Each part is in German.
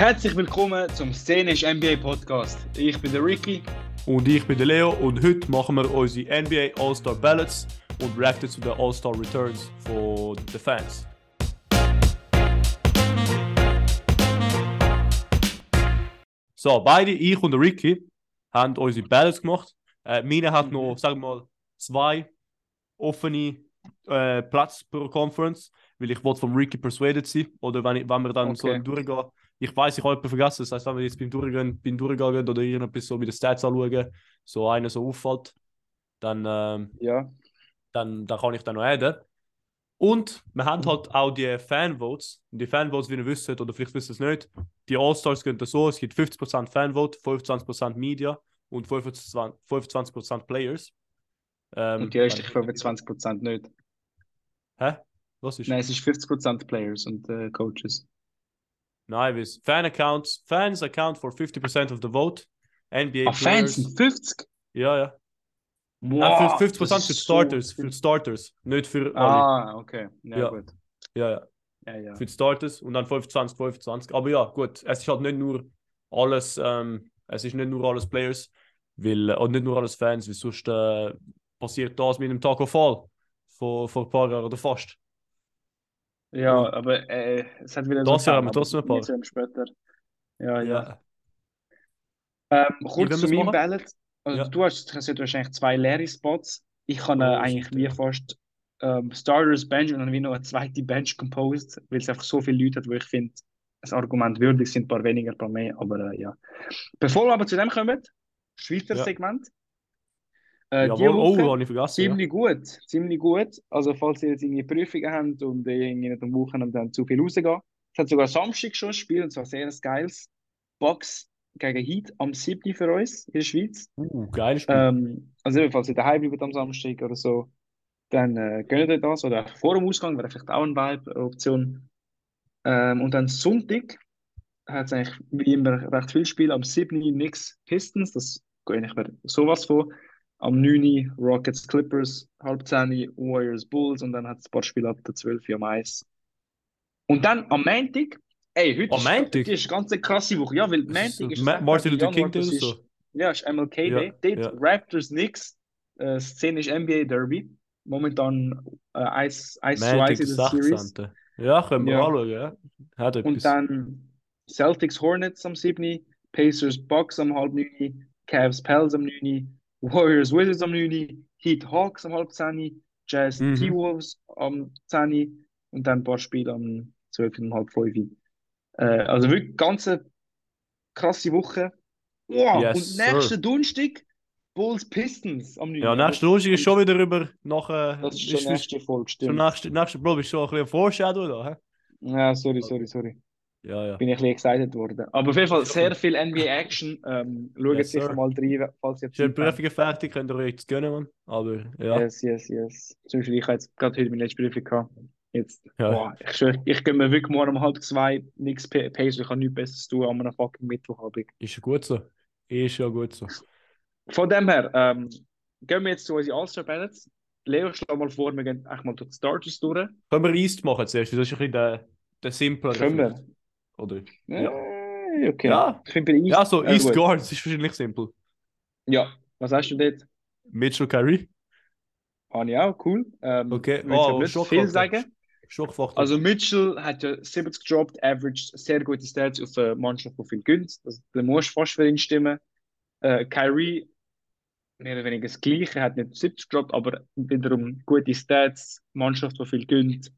Herzlich willkommen zum Szenisch NBA Podcast. Ich bin der Ricky. Und ich bin der Leo und heute machen wir unsere NBA All-Star Ballots und reacten zu den All-Star Returns von den Fans. So, beide, ich und der Ricky, haben unsere Ballots gemacht. Äh, meine hat noch, sagen wir mal, zwei offene äh, Platz pro Conference, weil ich wollte vom Ricky persuaded sein. Oder wenn, ich, wenn wir dann so Okay. durchgehen. Ich weiß, ich habe jemanden vergessen. Das heißt, wenn wir jetzt beim Durchgehen, beim Durchgehen oder irgendetwas so mit den Stats anschauen, so einer so auffällt, dann, ähm, Ja. dann, dann kann ich dann noch adden. Und wir haben halt auch die Fanvotes. Und die Fanvotes, wie ihr wisst, oder vielleicht wisst ihr es nicht, die All-Stars gehen da so: es gibt 50% Fanvote, 25% Media und 25%, 25% Players. Ähm, Und die restlichen 25% nicht. Hä? Was ist? Nein, es ist 50% Players und äh, Coaches. Nein, es- Fan accounts, Fans account for 50% of the vote. NBA Ah, Fans players. sind 50? Ja, ja. Wow, Nein, für 50% das für Starters, so für. Starters, nicht für alle. Ah, okay. Ja, Ja. gut. Ja, ja. Ja, ja. Für die Starters und dann 25, 25. Aber ja, gut, es ist halt nicht nur alles, ähm, es ist nicht nur alles Players, weil, und nicht nur alles Fans, weil sonst äh, passiert das mit dem Taco Fall vor, vor ein paar Jahren oder fast. Ja, aber äh, es hat wieder Das so Jahr trotzdem ein paar. später. Ja, ja. Ja. Ähm, kurz zu meinem? Ballot. Also Ja. du hast, hast ja wahrscheinlich zwei leere Spots. Ich kann äh, Oh, eigentlich wie fast ähm, Starters Bench und dann wie noch eine zweite Bench composed, weil es einfach so viele Leute hat, wo ich finde, das Argument würdig sind, ein paar weniger, ein paar mehr, aber äh, ja. Bevor wir aber zu dem kommen, Schweizer Ja. Segment. Äh, die Jawohl, Woche oh, habe ich vergessen. Ja. ziemlich gut, ziemlich gut. Also falls ihr jetzt irgendwie Prüfungen habt und ihr irgendwie nicht am Wochenende dann zu viel rausgehen. Es hat sogar Samstag schon ein Spiel, und zwar sehr ein geiles. Bucks gegen Heat am 7. für uns in der Schweiz. Uh, geiles Spiel. Ähm, also falls ihr daheim bleibt am Samstag oder so, dann äh, gönnt ihr das. Oder vor dem Ausgang wäre vielleicht auch eine Vibe-Option. Ähm, und dann Sonntag hat es eigentlich wie immer recht viel Spiel. Am 7. Knicks Pistons, das gehe ich mir sowas vor. Am 9. Rockets Clippers, halb 10 Warriors Bulls und dann hat es ein paar Spiele ab der 12 am Eis. Und dann am Montag, ey, heute Am ist, Montag? ist eine ganz krasse Woche. Ja, weil ist Montag ist Ma- Martin Luther King Day ist- so. ja, ist MLK Ja, Day. Dort ja. Raptors Knicks, äh, szenisch NBA Derby. Momentan äh, zu Montag, Eis in der Series. 16. Ja, können wir Ja. anschauen, ja. Hat etwas. Und dann Celtics Hornets am 7. Pacers Bucks am halb 9. Cavs Pels am 9. Warriors Wizards am 9. Heat Hawks am halb 10. Jazz Mhm. T-Wolves am 10. Und dann ein paar Spiele am 12. und halb 5. Äh, also wirklich ganz eine krasse Woche. Wow. Yes, und nächsten sir. Donnerstag Bulls Pistons am 9. ja, nächste Woche ist schon wieder über nachher. Das ist schon nächste Folge, stimmt. nächste, nächste Bro, ist schon ein bisschen Foreshadow da, hä? Ja, sorry, sorry, sorry. Ja, ja. bin ich ein bisschen excited worden. Aber auf jeden Fall sehr viel NBA-Action. Ähm, schaut Yes, sicher mal rein, falls ihr Schön. Prüfungen fertig, könnt ihr euch jetzt gönnen, Mann. Aber ja. Yes, yes, yes. Zum Beispiel, ich habe jetzt gerade heute meine letzte Prüfung gehabt. Jetzt, Ja. boah, ich schwöre, ich gehe mir wirklich morgen um halb zwei nichts Pace, ich habe nichts Besseres tun an einem fucking Mittwochabend. Ist ja gut so. Ist ja gut so. Von dem her, ähm, gehen wir jetzt zu unseren All-Star Ballots. Leo, schlag mal vor, wir gehen echt mal durch die Starters durch. Können wir East machen zuerst? Das ist ein bisschen der, der simplere. Können wir? Oder? Äh, okay. Ja. Ich finde bei East, Ja, so äh, East gut. Guards ist wahrscheinlich simpel. Ja, was hast du dort? Mitchell Curry. Habe ich auch, cool. Ähm, Okay. will ich Oh, viel sagen. Schockfaktor. Also Mitchell hat ja 70 gedroppt, averaged sehr gute Stats auf eine Mannschaft, die viel gönnt. Also, da musst du fast für ihn stimmen. Äh, Kyrie, mehr oder weniger das Gleiche, hat nicht 70 gedroppt, aber wiederum gute Stats, Mannschaft, die viel gönnt.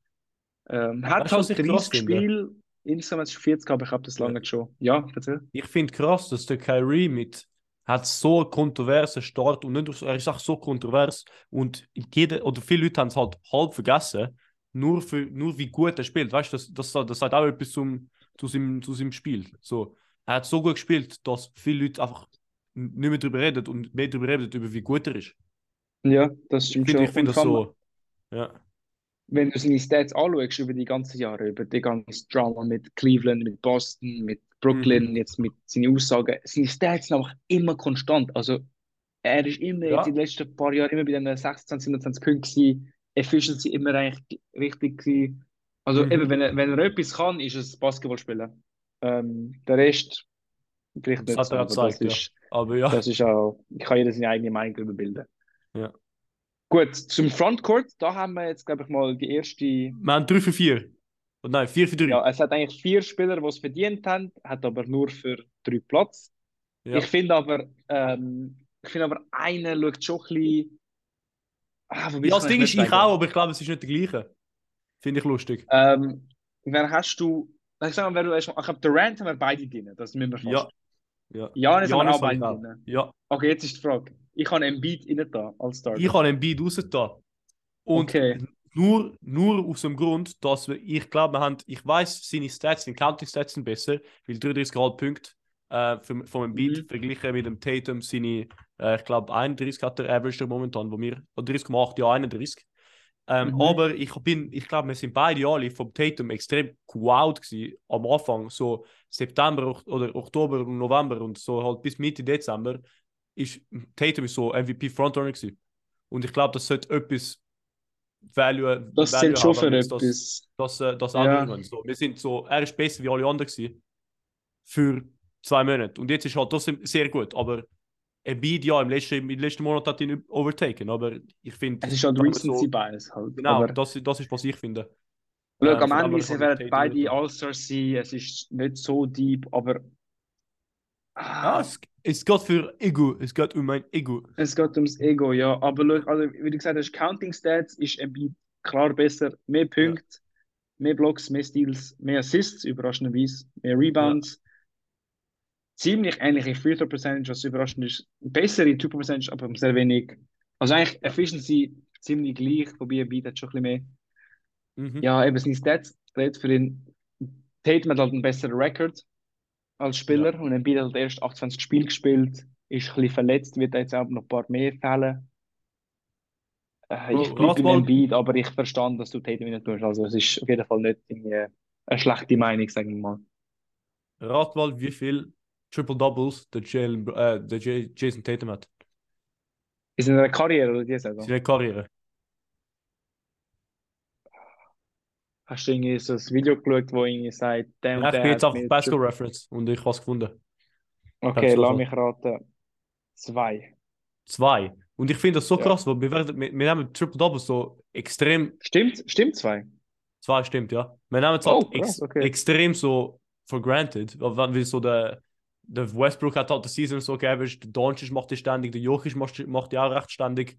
Ähm, hat halt ich krass 30 finde? Spiele, insgesamt ist es 40, aber ich habe das lange schon. Ja, erzähl. Ich finde krass, dass der Kyrie mit hat so einen kontroversen Start und nicht, nur so- er ist auch so kontrovers und jeder oder viele Leute haben es halt halb vergessen, nur, für, nur wie gut er spielt. Weißt du, das, das, das sagt auch etwas zum, zu, seinem, zu seinem Spiel. So, er hat so gut gespielt, dass viele Leute einfach nicht mehr darüber reden und mehr darüber reden, über wie gut er ist. Ja, das Ich stimmt finde schon. ich find Und das vor allem, so. Ja. Wenn du seine Stats anschaust über die ganzen Jahre, über die ganze Drama mit Cleveland, mit Boston, mit Brooklyn, jetzt mit seinen Aussagen, seine Stats sind einfach immer konstant. Also er ist immer Ja. jetzt in den letzten paar Jahren immer bei den 16, 27 Punkten gewesen, Efficiency immer eigentlich richtig gewesen. Also Mhm. eben, wenn er, wenn er etwas kann, ist es Basketball spielen. Ähm, der Rest vielleicht Das nicht hat so, er aber das gezeigt, ja. ist, Aber ja. das ist auch, ich kann jeder seine eigene Meinung darüber bilden. Ja. Gut, zum Frontcourt, da haben wir jetzt, glaube ich, mal die erste. Wir haben 3 für 4. Und nein, 4 für 3. Ja, es hat eigentlich vier Spieler, die es verdient haben, hat aber nur für drei Platz. Ja. Ich finde aber, ähm, ich finde aber, einer schaut schon ein bisschen. Ah, Ja, das Ding ist, ich sagen. auch, aber ich glaube, es ist nicht der gleiche. Finde ich lustig. Ähm, wer hast du? Ich sag mal, wer du mal, ich glaube, Durant haben wir beide drin. Das müssen wir fast. Ja. Ja. Janis haben wir auch. Ja. Okay, jetzt ist die Frage. Ich habe einen Beat rein da als Starter. Ich habe einen Beat rausgetan. Und Okay. nur, nur aus dem Grund, dass wir, ich glaube, wir haben, ich weiß, seine Stats, seine Counting Stats sind besser, weil 33 Punkte äh, vom, vom Embiid Mhm. verglichen mit dem Tatum seine, äh, ich glaube, 31 hat der Average momentan, wo wir, oder 30,8, ja, 31. Ähm, Mhm. Aber ich bin, ich glaube, wir sind beide alle vom Tatum extrem gewowt gewesen am Anfang, so September oder Oktober und November und so halt bis Mitte Dezember ist Tatum ist so MVP Frontrunner gewesen. Und ich glaube, das sollte etwas Value, Das Value schon für jetzt das, etwas. das, äh, das Ja. So, wir sind so, er ist besser wie alle anderen gewesen für zwei Monate. Und jetzt ist halt trotzdem sehr gut, aber Embiid, ja, im letzten, im letzten Monat hat ihn overtaken, aber ich finde... Es ist halt Recency so- Bias halt. Genau, das, das ist, was ich finde. schau, ähm, am Ende sie werden beide All-Stars sein. Es ist nicht so deep, aber. Ja, Ah, es, es geht für Ego, es geht um mein Ego. es geht ums Ego, ja. Aber schau, also, wie du gesagt hast, Counting Stats ist Embiid klar besser. Mehr Punkte, mehr Blocks, mehr Steals, mehr Assists, überraschenderweise, mehr Rebounds. Ziemlich ähnliche Throw Percentage, was überraschend ist. Bessere Two Percentage, aber sehr wenig. Also eigentlich Ja. Efficiency ziemlich gleich, wobei Embiid hat schon ein bisschen mehr. Mhm. Ja, eben seine Stats redet für ihn. Tatum hat halt einen besseren Rekord als Spieler und Embiid hat halt erst 28 Spiele gespielt, ist ein bisschen verletzt, wird jetzt auch noch ein paar mehr fällen. Äh, ich bleibe mal- Embiid, aber ich verstand, dass du Tatum nicht tust. Also es ist auf jeden Fall nicht eine schlechte Meinung, sagen wir mal. Rat mal, wie viel Triple Doubles der, Jalen, äh, der J Jason Tatum hat. Ist in einer Karriere oder die Saison? Seine Karriere. Hast du irgendwie so ein Video geschaut, wo irgendwie sagt, der und Ja, ich bin jetzt auf Basketball Reference und ich habe es gefunden. Okay, lass so- mich raten. Zwei. Zwei. Und ich finde das so Ja. krass, weil wir, werden, wir, wir nehmen Triple Doubles so extrem. Stimmt, stimmt zwei. Zwei stimmt, ja. Wir nehmen es Oh, halt krass, ex, okay. extrem so for granted. Wenn wir so der, der Westbrook hat halt die Season so geaveraged, der Doncic macht die ständig, der Jokic macht, macht die auch recht ständig.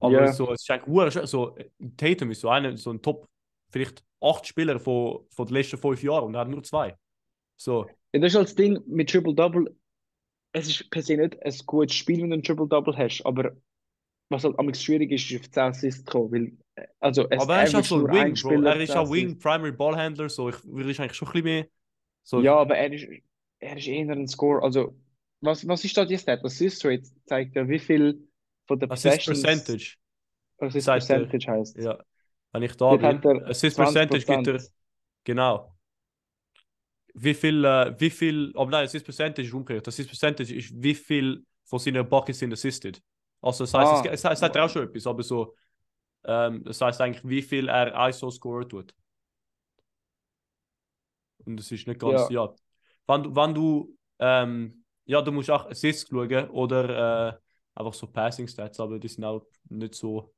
Aber Ja. so, es ur- so, Tatum ist so, einer, so ein Top, vielleicht acht Spieler von, von den letzten fünf Jahren und er hat nur zwei. So, Ja, das ist halt das Ding mit Triple-Double. Es ist per se nicht ein gutes Spiel, wenn du ein Triple-Double hast, aber was halt am schwierig ist, ist auf 10 Assists zu kommen, weil, also es aber er ist auch average so Wing, Bro. Er ist 10 auch Wing. Primary Ballhandler, so, ich würde ich eigentlich schon ein bisschen mehr. So, Ja, aber er ist, er ist eher ein Score. Also, was, was ist da die Stat? Assist Rate zeigt ja, wie viel von der Assist Percentage. Assist er. Percentage heißt. Ja. Wenn ich da Dort bin, hat Assist Percentage gibt er, 20%. genau. Wie viel, äh, wie viel, aber nein, Assist Percentage ist umgekehrt. Assist Percentage ist, wie viel von seinen Buckets sind assisted. Also, das heißt, Ah. es, es, sagt auch schon etwas, aber so, ähm, das heißt eigentlich, wie viel er ISO scorer tut. Und es ist nicht ganz, ja. Wenn du, wenn du, ähm, ja, du musst auch Assists schauen oder äh, einfach so Passing Stats, aber die sind auch nicht so,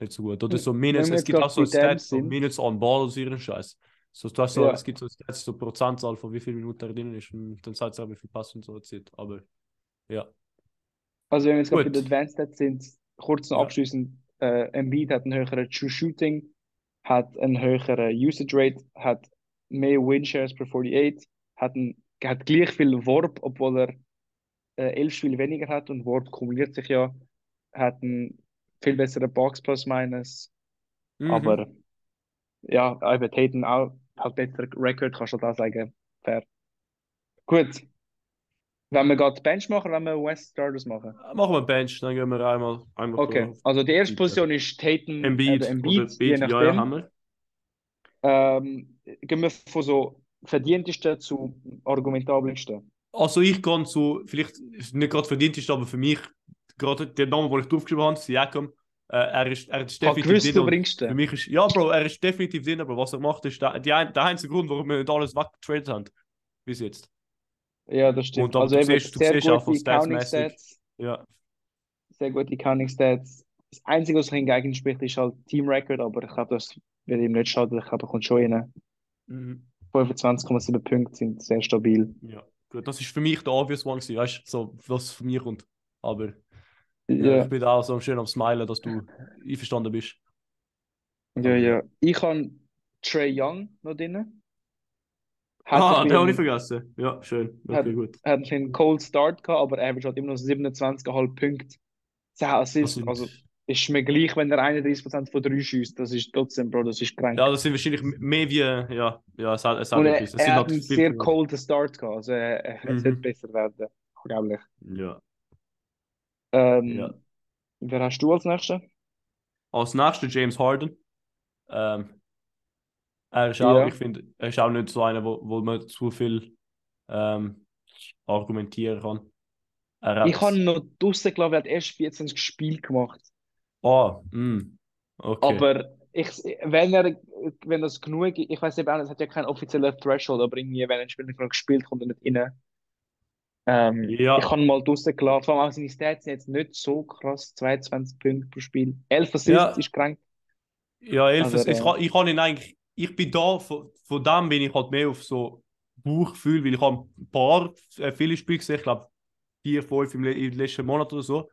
nicht so gut. Oder so Minutes, wir es gibt auch so Stats, so. Minutes on Ball und so ihren Scheiß. So, du hast so, Ja. Es gibt so Stats, so Prozentzahl von wie viele Minuten er drin ist und dann sagt es auch, wie viel Pass und so zieht. Aber ja. Also, wenn wir jetzt gerade den Advanced Stats sind, kurz noch Ja. abschließend, äh, Embiid hat einen höheren True Shooting, hat einen höheren Usage Rate, hat mehr Win Shares per 48, hat, ein, hat gleich viel Warp, obwohl er äh, elf Spiele weniger hat und Warp kumuliert sich ja, hat einen viel besseren Box Plus Minus, Mhm. aber ja, eben Tatum auch halt besser Record, kannst du da sagen, fair. Gut. Wenn wir gerade Bench machen, wenn wir West Starters machen. Machen wir Bench, dann gehen wir einmal, einmal Okay, durch. also die erste Position ist Tatum Embiid, oder oder Embiid, je Embiid, ja, ja, nachdem. haben wir. Ähm, gehen wir von so verdientesten zu argumentabelsten. Also ich gehe zu, vielleicht nicht gerade verdient ist, aber für mich, gerade der Name, den ich draufgeschrieben habe, Siakam, Äh, er, ist, er ist definitiv gewusst, du bringst den. Für mich ist, ja, Bro, er ist definitiv drin, aber was er macht, ist der, ein, der einzige Grund, warum wir nicht alles weggetradet haben. Bis jetzt. Ja, das stimmt. Und also du siehst- du sehr siehst auch von Counting Statsmäßig. Stats. Ja. Sehr gute Counting Stats. Das Einzige, was hingegen spricht, ist halt Team Record, aber ich glaube, das wird ihm nicht schaden. Ich glaube, er kommt schon rein. Mhm. 25,7 Punkte sind sehr stabil. Ja. Gut, das ist für mich der obvious one gewesen, weißt du, so, was von mir kommt. Aber ja. Ja, ich bin auch so schön am Smilen, dass du einverstanden bist. ja, ja. Ich habe Trey Young noch drin. Hat ah, den habe ich vergessen. Ja, schön. Hat- gut. hat einen Cold Start gehabt, aber er hat immer noch 27,5 Punkte. 10 Das Assists, also ist mir gleich, wenn er 31% von 3 schießt. Das ist trotzdem, Bro, das ist krank. ja, das sind wahrscheinlich mehr wie, ja, ja, es hat, es hat er, er hat einen sehr colden Start gehabt. Also er, Mhm. es wird besser werden. Unglaublich. Ja. Ähm, Ja. Wer hast du als Nächster? Als nächster James Harden. Ähm, er ist auch, Ja. ich finde, er ist auch nicht so einer, wo, wo man zu viel ähm, argumentieren kann. Hat, Ich habe noch draussen gelassen, er hat erst 14 Spiele gemacht. Ah, mm, okay. Aber ich, wenn er, wenn das genug ist, ich weiß eben auch nicht, es hat ja keinen offiziellen Threshold, aber irgendwie, wenn ein Spieler nicht genug gespielt, kommt er nicht rein. Ähm, Ja. Ich ihn mal draussen gelassen, vor allem auch seine Stats sind jetzt nicht so krass, 22 Punkte pro Spiel. 11 Assists Ja. ist krank. Ja, elf, Aber, ich, äh, kann, ich kann ihn eigentlich, ich bin da, von, von dem bin ich halt mehr auf so Bauchgefühl, weil ich habe ein paar, äh, viele Spiele gesehen, ich glaube vier, fünf im, im letzten Monat oder so.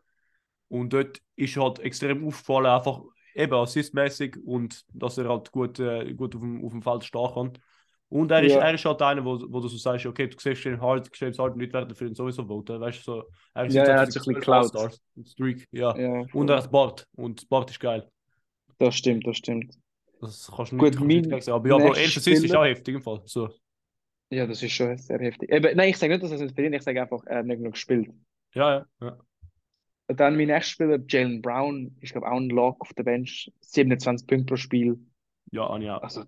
Und dort ist halt extrem aufgefallen, einfach eben assistmäßig und dass er halt gut, äh, gut auf, dem, auf dem Feld stehen kann. Und er ist, Ja. er ist halt einer, wo, wo du so sagst, okay, du siehst den Hard, James Harden, Leute werden für ihn sowieso voten. Weißt du, so, er ist Ja, er hat sich ein bisschen 12 geklaut. Streak, ja. Ja, Und er hat Bart. Und Bart ist geil. das stimmt, das stimmt. Das kannst du Gut, nicht, nicht mein. Aber ja, nächster 11 Assists ist auch heftig im Fall. So. Ja, das ist schon sehr heftig. Eben, nein, ich sage nicht, dass er es nicht verdient, ich sage einfach, er hat nicht genug gespielt. Ja, ja. ja. Dann mein nächster Spieler, Jalen Brown, ich glaube auch ein Lock auf der Bench, 27 Punkte pro Spiel. Ja, Anja. Ja. Also,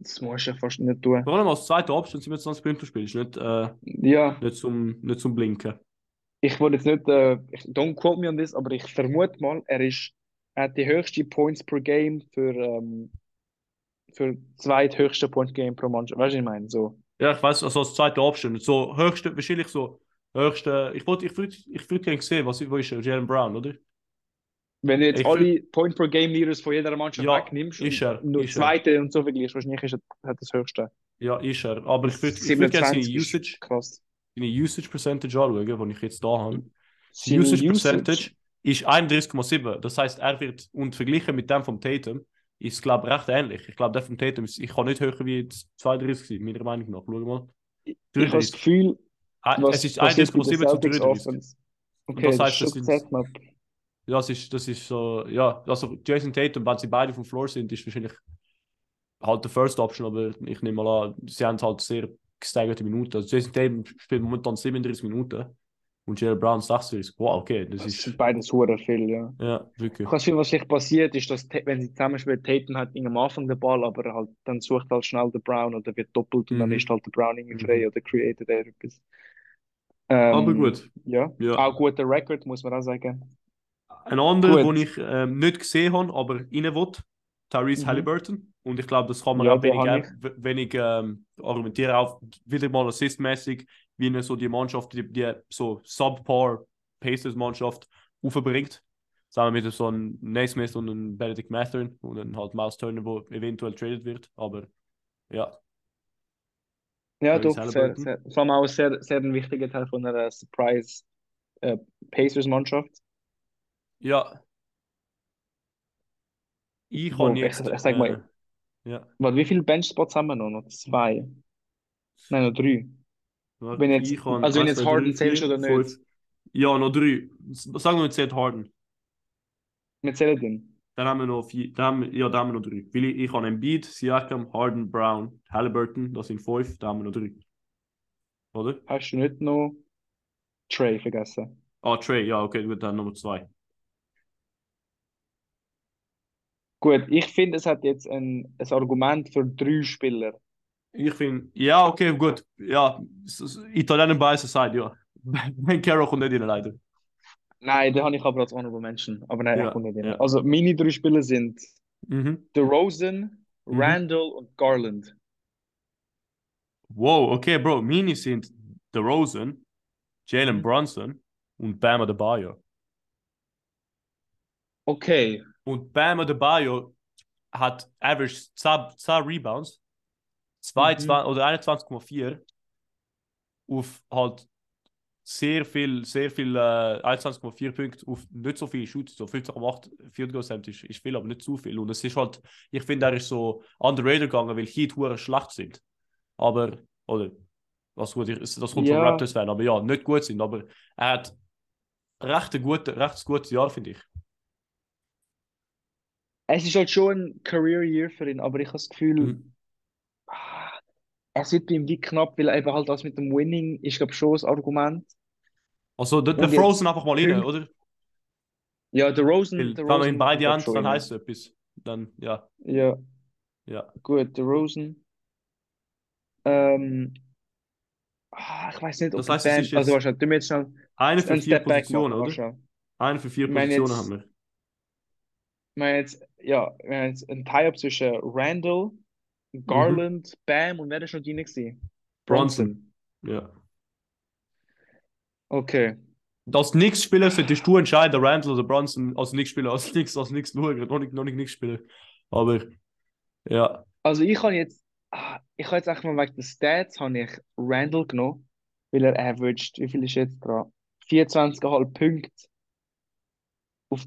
das musst du ja fast nicht tun. Vor allem als zweiter Option 27 Punkte spielst, nicht, äh, Ja, nicht, zum, nicht zum Blinken. ich wollte jetzt nicht, äh, ich, don't quote me on this, aber ich vermute mal, er ist, er hat die höchste Points per Game für, ähm, für zweithöchste Point Game pro Mannschaft. Weißt du, was ich meine? So. Ja, ich weiß, also als zweiter Option. So höchste, wahrscheinlich so höchste. Ich wollte, ich würde, ich würde gerne sehen, was, wo ist er? Jalen Brown, oder? Wenn du jetzt Ich alle Point per Game Leaders von jeder Mannschaft Ja, wegnimmst ist er, nur ist er. zweite und so vergleichst, wahrscheinlich ist er hat das höchste. Ja, ist er. Aber ich würde, ich würde gerne seine 27 ist Usage, krass. seine Usage Percentage anschauen, die ich jetzt da habe. Seine Usage Percentage ist 31,7. Das heißt, er wird, und verglichen mit dem vom Tatum, ist glaube ich, recht ähnlich. Ich glaube, der vom Tatum ist, ich kann nicht höher wie jetzt 32 sein, meiner Meinung nach. Schau mal. Ich habe das 33. Gefühl, was es ist 31,7 den zu Celtics 33. Offense. Und Okay, das heißt, ist das sind-. Das ist, das ist so, ja, also Jason Tatum, wenn sie beide vom Floor sind, ist wahrscheinlich halt der First Option, aber ich nehme mal an, sie haben halt sehr gesteigerte Minuten. Also Jason Tatum spielt momentan 37 Minuten und Jalen Brown 36. Wow, okay, das Das ist, sind beides hure viel, ja. ja, wirklich. Was vielleicht passiert, ist, dass, wenn sie zusammenspielen, Tatum hat am Anfang den Ball, aber halt, dann sucht halt schnell der Brown oder wird doppelt und dann Mhm. ist halt der Brown irgendwie Mhm. frei oder created er etwas. Ähm, Aber gut. Ja. Ja. Auch guter Record, muss man auch sagen. Ein anderer, Gut. den ich ähm, nicht gesehen habe, aber rein will, Tyrese Mhm. Halliburton. Und ich glaube, das kann man Ja, auch wenig, wenig ähm, argumentieren, auch wieder mal assistmäßig, wie er so die Mannschaft, die, die so Subpar Pacers-Mannschaft aufbringt. Zusammen mit so einem Naismith und einem Benedict Mathurin und dann halt Miles Turner, wo eventuell traded wird. Aber ja, Ja, doch, sehr, sehr, vor allem auch sehr, sehr ein wichtiger Teil von einer Surprise äh, Pacers-Mannschaft. ja. Ich Wo- habe jetzt. ich- ich sag mal- äh, ja. Warte, wie viele Benchspots haben wir noch? Noch zwei? Nein, noch drei. Warte, Wenn jetzt- ich habe also wenn jetzt Harden zählst oder nicht? fünf. Ja, noch drei. Sagen wir jetzt zählt Harden. Mit Zeledin. Dann haben wir noch vier. Haben wir, ja, haben wir noch drei. Weil ich, ich habe Embiid, Siakam, Harden, Brown, Halliburton. Das sind fünf. Dann haben wir noch drei. Oder? Hast du nicht noch Trey vergessen? Ah, Trey. Ja, okay, gut, dann Nummer zwei. Gut, ich finde, es hat jetzt ein, ein Argument für drei Spieler. Ich finde, ja, okay, gut. Ja, Italiener Bias aside, ja. Ben Carroll kommt nicht rein, leider. Nein, den habe ich aber als Honorable Mention. Aber nein, Ja, kommt nicht ja. Also meine drei Spieler sind Mhm. DeRozan, Mhm. Randall und Garland. Wow, okay, Bro. Meine sind DeRozan, Jalen Mhm. Brunson und Bam Adebayo. Okay. Und Bam Adebayo hat average 10, 10 Rebounds, 22 Mhm. oder 21,4 auf halt sehr viel, sehr viel, äh, 21,4 Punkte auf nicht so viel Shoots, so 15,8 Field Goal ist, ist viel, aber nicht zu viel. Und es ist halt, ich finde, er ist so underrated gegangen, weil Heat hure schlecht sind. Aber, oder, was gut, ich- das kommt von Ja. Raptors-Fan, aber ja, nicht gut sind, aber er hat recht ein gute, recht gutes Jahr, finde ich. Es ist halt schon ein Career Year für ihn, aber ich habe das Gefühl, Mhm. Es wird bei ihm wie knapp, weil eben halt das mit dem Winning ist, glaube ich, schon das Argument. Also, der, der Frozen einfach mal rein, oder? Ja, der Rosen, Weil, der wenn man Rosen in beide kommt Hand, schon dann heißt es etwas. Dann, ja, Ja, ja. gut, der Rosen. Ähm, ah, ich weiß nicht, ob Das heißt, ist also wahrscheinlich, du jetzt schnell eine für einen vier Positionen, oder? Eine für vier Ich meine Positionen jetzt- haben wir. Wir haben jetzt, ja, wir haben jetzt ein Tie-Up zwischen Randall, Garland, Bam und wer ist noch drin gewesen? Bronson. Ja. Okay. Als Nix-Spieler solltest du entscheiden, Randall oder Bronson, als Nix-Spieler, als Nix, als Nix schauen, noch nicht, noch nicht Nix-Spieler. Aber, ja. Also ich habe jetzt, ah, ich habe jetzt einfach mal wegen den Stats habe ich Randall genommen, weil er averaged, wie viel ist jetzt dran? 24,5 Punkte. Auf,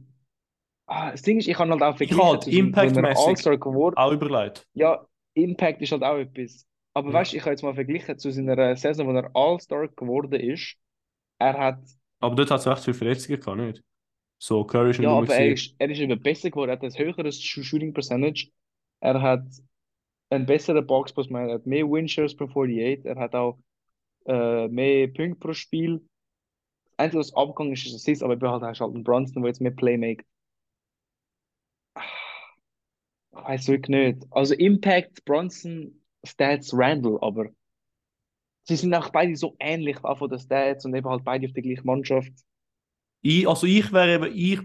ah, das Ding ist, ich habe halt auch Ich verglichen, halt er Impact-mäßig All-Star geworden auch überlegt. Ja, Impact ist halt auch etwas. Aber Ja. weißt du, ich habe jetzt mal verglichen zu seiner Saison, wo er All-Star geworden ist. Er hat, Aber dort hat es recht viele Verletzungen gehabt, nicht? So, Curry ist ja, aber er ist, er ist eben besser geworden, er hat ein höheres Sh- Shooting Percentage. Er hat einen besseren Boxpass, er hat mehr Winshares per 48, er hat auch äh, mehr Punkte pro Spiel. Einzige, was abgegangen ist, ist Assist, aber halt hast halt einen Brunson, der jetzt mehr Playmaker. Ich weiß wirklich nicht. Also Impact, Brunson, Stats, Randall, aber sie sind auch beide so ähnlich, auch von den Stats und eben halt beide auf der gleichen Mannschaft. Ich, also ich wäre eben, ich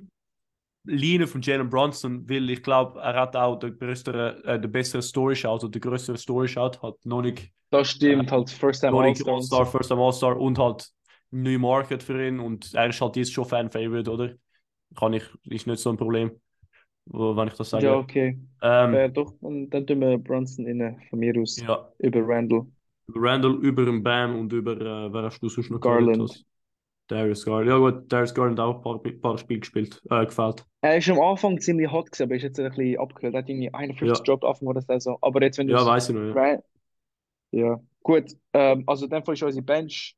leane von Jalen Brunson, weil ich glaube, er hat auch den größeren, äh, den besseren Story Shout oder den größeren Story Shout, hat noch nicht, Das stimmt, halt First Time noch nicht All-Star und so. All-Star, First Time All-Star und halt New Market für ihn und er ist halt jetzt schon Fan-Favorite, oder? Kann ich, ist nicht so ein Problem, wo- wenn ich das sage. Ja, okay. ähm, Äh, doch, dann, dann tun wir Brunson innen von mir aus ja, über Randall. Randall über den Bam und über, äh, wer hast du sonst noch Garland. hast? Darius Garland. Ja gut, Darius Garland auch ein paar, paar Spiele gespielt, äh, gefällt. Er ist am Anfang ziemlich hot gewesen, aber ist jetzt ein bisschen abgekühlt. Er hat irgendwie 51 Ja. Drop Anfang der Saison. Aber jetzt, wenn du Ja, weiß ich noch, ja. Ja, gut. Ähm, also in dem Fall ist unsere Bench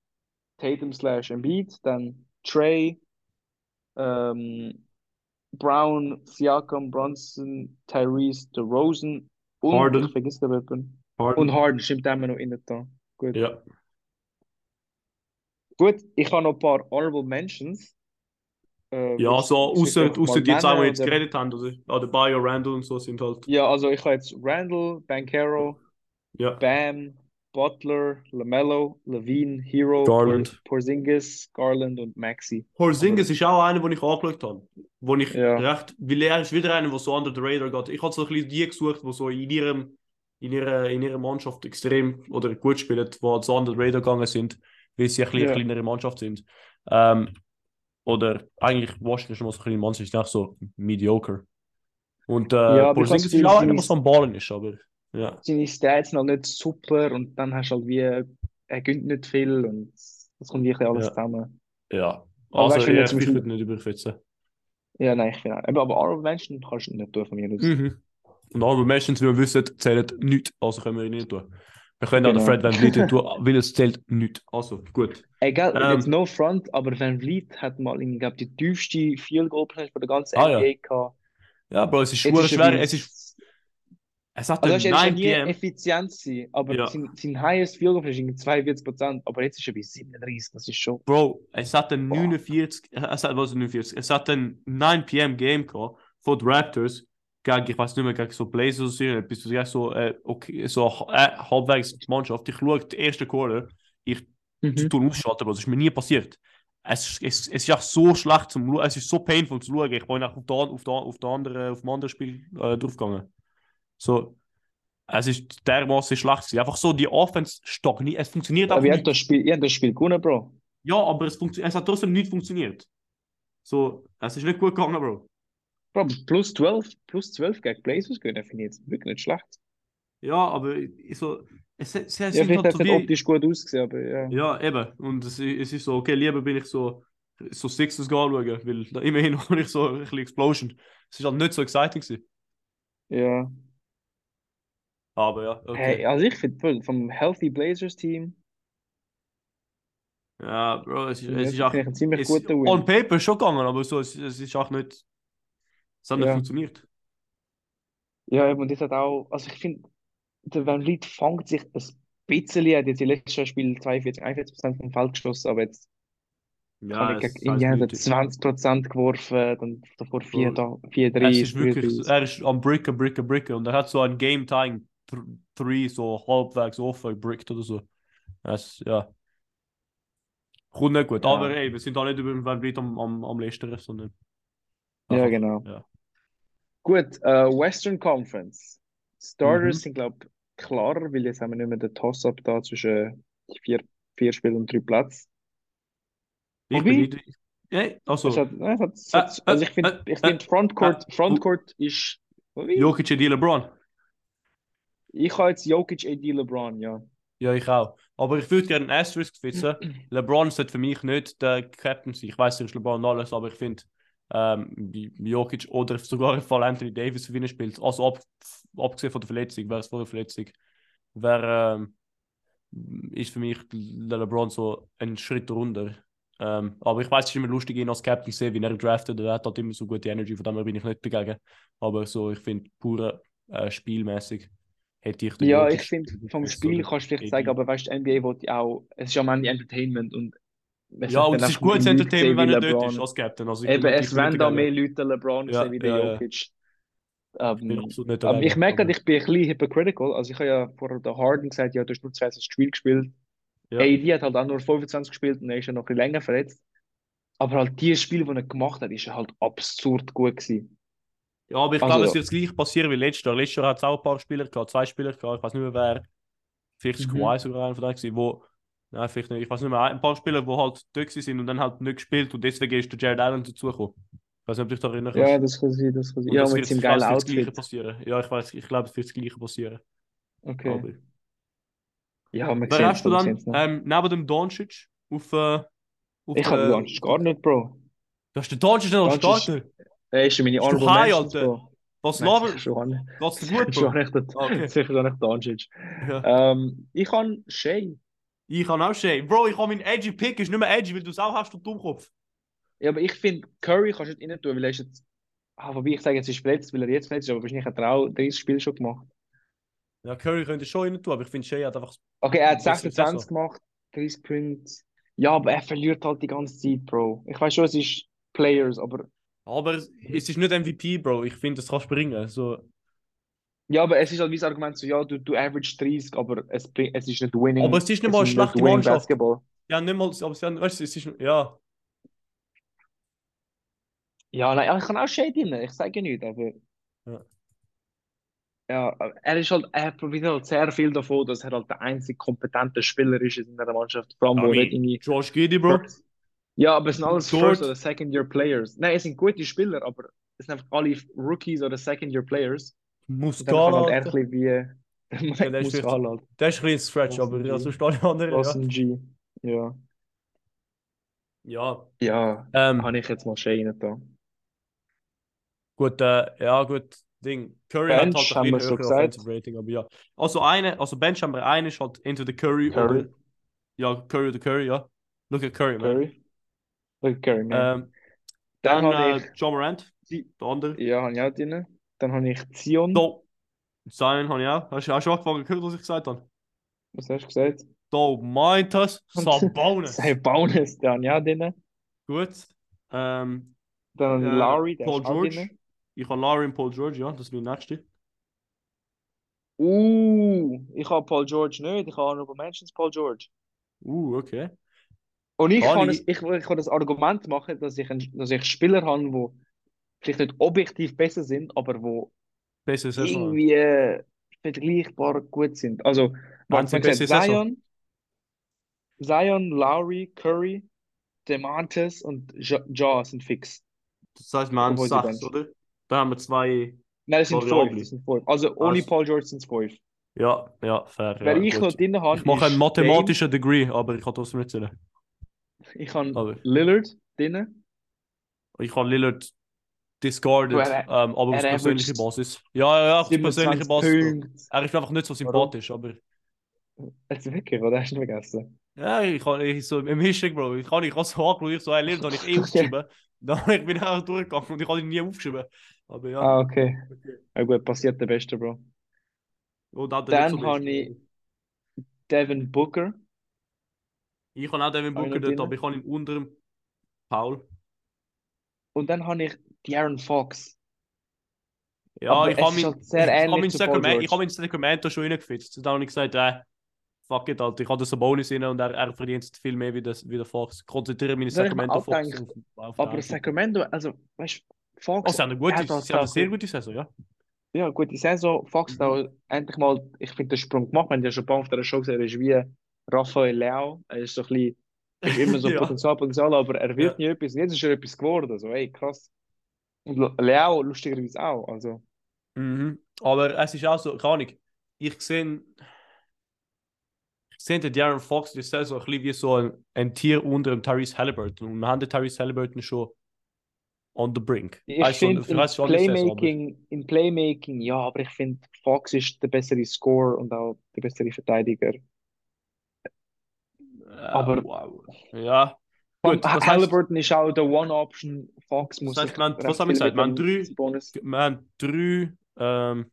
Tatum slash Embiid, dann Trey, ähm, Brown, Siakam, Brunson, Tyrese, DeRozan und Harden. ich vergesse da jemanden. Harden. Und Harden stimmt der noch innen da. Gut. Ja. Gut, ich habe noch ein paar Honorable Mentions. Äh, Ja, so außer, außer die zwei, die jetzt oder? geredet haben, oder? Oder Bio, Randall und so sind halt. Ja, also ich habe jetzt Randall, Bankero, Ja. Bam, Butler, LaMelo, Levine, Hero, Garland. Por- Porzingis, Garland und Maxi. Porzingis ist auch einer, den ich angeschaut habe. Wo ich Ja. recht, weil er ist wieder einer, der so under the radar geht. Ich habe so ein bisschen die gesucht, die so in ihrem, in ihrer, in ihrer Mannschaft extrem oder gut spielen, die so under the radar gegangen sind, weil sie ein bisschen Ja. eine kleinere Mannschaft sind. Ähm, oder eigentlich Washington schon mal so eine kleine Mannschaft, ist nicht so mediocre. Und äh, Ja, Porzingis ist auch einer, der so am Ballen ist, aber ja. Seine Stats noch nicht super und dann hast du halt wie, er gönnt nicht viel und das kommt wirklich alles Ja. zusammen. Ja. Aber Also, weißt ja, jetzt zum ich Beispiel- würde nicht überschätzen. Ja, nein, ich finde auch. Aber, Honorable Menschen kannst du nicht tun von mir aus. Mhm. Und alle Menschen, wie wir wissen, zählen nichts. Also können wir ihn nicht tun. Wir können auch den Genau. Fred Van Vliet tun, weil es zählt nichts. Also, gut. Egal, Ähm. jetzt no front, aber Van Vliet hat mal, ich glaube, die tiefste Field Goal Percentage von der ganzen Ah, ja. NBA gehabt. Ja, Bro, es ist ist er schwer. Es ist, Also, er ist ja 9 nie PM. effizient gewesen, aber Ja. sein, sein highest Field Goal Percentage ist 42%, aber jetzt ist er bei 37, das ist schon. Bro, es hat Boah. 49, es hat, was 49, es hat einen 9 PM Game gehabt von den Raptors gegen, ich weiß nicht mehr, gegen so Blazers oder so, etwas, gegen so, äh, okay, so äh, halbwegs Mannschaft. Ich schaue die erste Quarter, ich Mhm. tue ausschalten, Bro, das ist mir nie passiert. es, es, es ist auch so schlecht zum es ist so painful zu schauen. Ich bin auch auf, der, auf, der, auf, der auf dem anderen Spiel äh, draufgegangen. So, es ist dermaßen schlecht. Einfach so, die Offense stagniert, es funktioniert Aber einfach ihr habt das Spiel, ihr habt das Spiel gewonnen, Bro. Ja, aber es, funktio- es hat trotzdem nicht funktioniert. So, es ist nicht gut gegangen, Bro. Bro, plus 12, plus 12 gegen Blazers gewinnen, finde ich jetzt wirklich nicht schlecht. Ja, aber ich- so, es, es, es Ja, sind vielleicht halt hat so es wie, optisch gut ausgesehen, aber ja. Ja, eben. Und es, i- es ist so, okay, lieber bin ich so, so Sixers anschauen, weil da immerhin habe ich so ein bisschen Explosion. Es ist halt nicht so exciting gewesen. Ja. Aber ja, okay. Hey, also ich finde vom Healthy Blazers Team, Ja, Bro, es ist, es ist auch, einen ziemlich es, guten Win. on paper schon gegangen, aber so, es, es ist auch nicht, es hat nicht Ja. funktioniert. ja, und das hat auch, also ich finde, der Van Vliet fängt sich ein bisschen, er hat jetzt im letzten Spiel 42, 41% vom Feld geschossen, aber jetzt Ja, kann ich gegen heißt Indiana nichts. 20% geworfen, dann davor 4, Bro, 4, 3, Es ist wirklich, er ist am Bricken, Bricken, Bricken und er hat so ein Game Time 3 so halbwegs offen gebrickt oder so. Es, ja. Kommt nicht gut, Ja. aber ey, wir sind da nicht über den Van Vliet am, am, am Lästern, sondern Ja, einfach, genau. ja. Gut, äh, Western Conference. Starters Mhm. sind, glaube ich, klarer, weil jetzt haben wir nicht mehr den Toss-Up da zwischen vier, vier Spielen und drei Plätzen. Ich Wobei- bin nicht. Ja, also, Es hat, es hat, es Äh, hat, also ich finde, äh, ich finde Frontcourt, Frontcourt ist. Jokic und LeBron. Ich habe jetzt Jokic, AD, LeBron, ja. Ja, ich auch. Aber ich würde gerne einen Asterisk setzen. LeBron sollte für mich nicht der Captain sein. Ich weiß, er ist LeBron alles, aber ich finde, ähm, Jokic oder sogar im Fall Anthony Davis für ihn spielt, also ab, abgesehen von der Verletzung, wäre es vor der Verletzung, wäre, ähm, ist für mich der LeBron so ein Schritt runter. Ähm, aber ich weiß, es ist immer lustig, ihn als Captain zu sehen, wie er draftet. Er hat halt immer so gute Energy, von dem bin ich nicht dagegen. Aber so, ich finde, pure äh, spielmäßig hätte ich den Ja, ich finde, vom Spiel kannst du vielleicht sagen, aber weißt du, NBA will ja auch, es ist ja am Ende Entertainment und Ja, und es ist gutes Entertainment, wenn er dort ist als Captain. Also ich Eben, es werden da mehr Leute LeBron Ja, sehen wie der. Jokic. Ich Ähm, aber dagegen. ich merke, aber- ich bin ein bisschen hypocritical. Also ich habe ja vor der Harden gesagt, ja, du hast nur 22 Spiele gespielt. Ja. AD hat halt auch nur 25 gespielt und er ist ja noch ein bisschen länger verletzt. Aber halt die Spiele, die er gemacht hat, ist halt absurd gut gewesen. Ja, aber ich Also- glaube, es wird das gleiche passieren wie letztes Jahr. Letztes Jahr hat es auch ein paar Spieler gehabt, zwei Spieler gehabt, ich weiß nicht mehr wer. Vielleicht ist Mhm. Kawhi sogar einer von denen wo, nein, vielleicht nicht, ich weiß nicht mehr, ein paar Spieler, die halt dort sind und dann halt nicht gespielt und deswegen ist der Jared Allen dazugekommen. Ich weiß nicht, ob du dich da erinnern kannst. Ja, das kann sein, das kann sein. Ja, das mit seinem geilen es wird das Gleiche Outfit. passieren. Ja, ich weiß, ich glaube, es wird das Gleiche passieren. Okay. Aber. Ja, wir Wer hast du dann noch. ähm, neben dem Doncic auf, äh, auf Ich habe der- den Doncic gar nicht, Bro. Du hast den Doncic nicht als Doncic- Starter. Er ist in meine Bist du high, Alter? Was schon nicht. Geht's dir gut, schon Bro? nicht, Ah, okay. sicher schon nicht Doncic. Ja. Ähm, ich habe Shea. Ich habe auch Shay. Bro, ich habe meinen edgy Pick, ist nicht mehr edgy, weil du es auch hast, du Dummkopf. Ja, aber ich finde, Curry kannst du nicht rein tun, weil er ist jetzt. Ah, wobei ich sage, jetzt ist verletzt, weil er jetzt verletzt ist, aber wahrscheinlich hat er auch 30 Spiele schon gemacht. Ja, Curry könnte schon rein tun, aber ich finde, Shay hat einfach. Okay, er hat Bessere 26 Saison. gemacht, 30 Punkte. Ja, aber er verliert halt die ganze Zeit, Bro. Ich weiß schon, es ist Players, aber. Aber es es ist nicht MVP, Bro. Ich finde, das kannst du bringen. So, Ja, aber es ist halt wie das Argument so, ja, du, du average 30, aber es, es ist nicht winning. Aber es ist nicht mal eine schlechte Mannschaft. Basketball. ja, nicht mal. Aber sie haben, weißt du, es ist. Ja. Ja, nein, ich kann auch Shade drin, ich sage nicht, aber. Ja. Ja, er ist halt, er profitiert halt sehr viel davon, dass er halt der einzige kompetente Spieler ist in der Mannschaft. Vor allem, wo nicht irgendwie. Josh Giddy, Bro. Ja, aber es sind alles Dort- First- oder Second-Year-Players. Nein, es sind gute Spieler, aber es sind einfach alle Rookies oder Second-Year-Players. Muscala. halt bisschen wie. Ja, der ist halt. Der ist ein bisschen Stretch, aber ja, sonst alle anderen. Ja. Boston G. Ja. ja. Ja, Ähm, habe ich jetzt mal Shane da. Gut, äh, ja, gut. Ding. Curry Bench hat halt ein wir bisschen schon höhere gesagt. Offensive Rating, aber ja. Also eine, also Bench haben wir einen, ist halt entweder Curry, Curry. oder. Ja, Curry oder Curry, ja. Look at Curry, man. Curry. Look, Curry, man. Ähm, dann dann habe äh, ich. John Morant, Sie- der andere. Ja, habe ich auch drin. Dann habe ich Zion. Da. Zion habe ich auch. Hast du auch schon angefangen gehört, was ich gesagt habe? Was hast du gesagt? Da meint es Sabonis. Sei Bonus, den habe ich auch drin. Gut. Ähm, Dann äh, Larry, der Paul ist George. drin. Ich habe Larry und Paul George, ja, das ist mein nächster. Uh, ich habe Paul George nicht. Ich habe Honorable Mentions Paul George. Uh, okay. Und ich Kann es, ich, ich kann das Argument machen, dass ich, ein, dass ich Spieler habe, die vielleicht nicht objektiv besser sind, aber wo Besser irgendwie äh, vergleichbar gut sind. Also, man sagt? Zion, Zion, Lowry, Curry, DeMartis und Ja, ja sind fix. Das heißt, wir haben sechs, oder? Da haben wir zwei. Nein, das sind fünf. Also ohne Also- Paul George sind es fünf. Ja, ja, fair. Wer ja, ich gut. noch drin habe, Ich mache einen mathematischen Degree, aber ich kann trotzdem nicht zählen. Ich habe Lillard drin. Ich habe Lillard discarded, er- ähm, aber auf er persönliche averaged Basis. Ja, ja, ja, auf persönliche 27 Basis. Punkte. Er ist einfach nicht so sympathisch, aber Also wirklich, oder hast du ihn vergessen? ja, ich kann ich so im History, Bro. Ich kann ich habe so angeschaut, ich so, hey, Lillard habe ich eh aufgeschrieben. Dann bin ich auch durchgegangen und ich habe ihn nie aufgeschrieben. Aber ja. Ah, okay. Ja gut, passiert der Beste, Bro. Und Dann nicht so habe ich Devin Booker. Ich habe auch Devin ich Booker dort, aber ich habe ihn unter dem Paul. Und dann habe ich De'Aaron Fox. Ja, Aber ich habe mein, halt ich, ich zu Paul Sacramento, ich schon reingefitzt. Dann habe ich gesagt, äh, fuck it, Alter, ich habe ein Bonus rein und er, er verdient jetzt viel mehr wie, das, wie der Fox. Konzentriere meine ich mir Sacramento Fox auf, auf Aber Sacramento, also, weißt du, Fox. Oh, sie haben eine gute, halt sie haben eine auch- sehr gute Saison, ja. Ja, gute Saison. Fox Mhm. hat auch endlich mal, ich finde, den Sprung gemacht. Wir haben ja schon ein paar auf der Show gesehen, ist wie Raphael Leao. Er ist so ein bisschen, ist immer so Ja. Potenzial, Potenzial, aber er wird nie etwas. Und Jetzt ist er etwas geworden. So, ey, krass. Und Leao lustigerweise auch. Also, Mhm. Aber es ist auch so, keine Ahnung, ich sehe, ich sehe den Darren Fox die Saison ein bisschen wie so ein, ein Tier unter dem Tyrese Halliburton. Und wir haben den Tyrese Halliburton schon on the brink. ich du, finde, in die Saison, Playmaking, in Playmaking, ja, aber ich finde, Fox ist der bessere Scorer und auch der bessere Verteidiger. Aber- Äh, wow. Ja. Gut, das heißt, Halliburton ist auch der One-Option. Fox muss heißt, haben- recht was haben wir gesagt? Wir haben mit drei- Bonus. wir haben drei, ähm,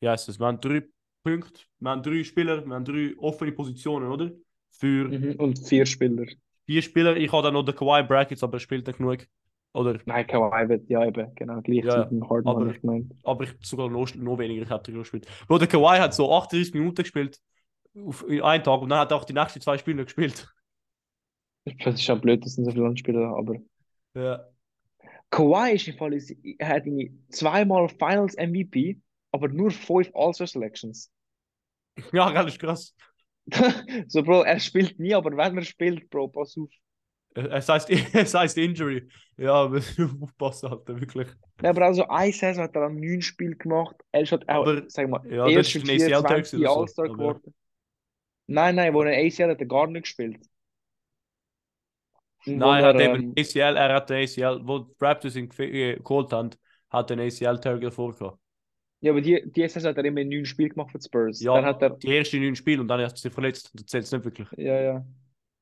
wie heißt das? Wir haben drei Punkte, wir haben drei Spieler, wir haben drei offene Positionen, oder? Für Mhm. Und vier Spieler. vier Spieler. Ich habe dann noch den Kawhi Brackets, aber er spielt nicht genug. Oder, Nein, Kawhi wird, ja eben, genau, gleich Ja, dem Harden, aber- ich gemeint. aber ich sogar noch, noch weniger ich hätte gespielt. Bro, der Kawhi hat so 38 Minuten gespielt auf, in einem Tag und dann hat er auch die nächsten zwei Spiele gespielt. Das ist ja blöd, dass sind so viele Landspieler aber Ja. Kawhi ist im Fall, er hat irgendwie zweimal Finals MVP, aber nur fünf All-Star Selections. Ja, das ist krass. so, Bro, er spielt nie, aber wenn er spielt, Bro, pass auf. Es heißt, es heißt Injury. Ja, aber aufpassen, Alter, wirklich. Ja, aber also eine Saison hat er an neun Spiele gemacht. Er ist halt auch, Aber- sag mal, ja, das erst ist im ein ACL-Tag 24 oder so, All-Star aber- geworden. Nein, nein, wo er ACL hat er gar nicht gespielt. Und Nein, er hat er, eben ähm, ACL, er hat den ACL, wo Raptors ihn äh, geholt haben, hat den ACL-Tag davor gehabt. Ja, aber die, die Saison hat er immer neun Spiele gemacht für die Spurs. Ja, Dann hat er, die ersten neun Spiele und dann hat er sich verletzt. Das zählt nicht wirklich. ja, ja.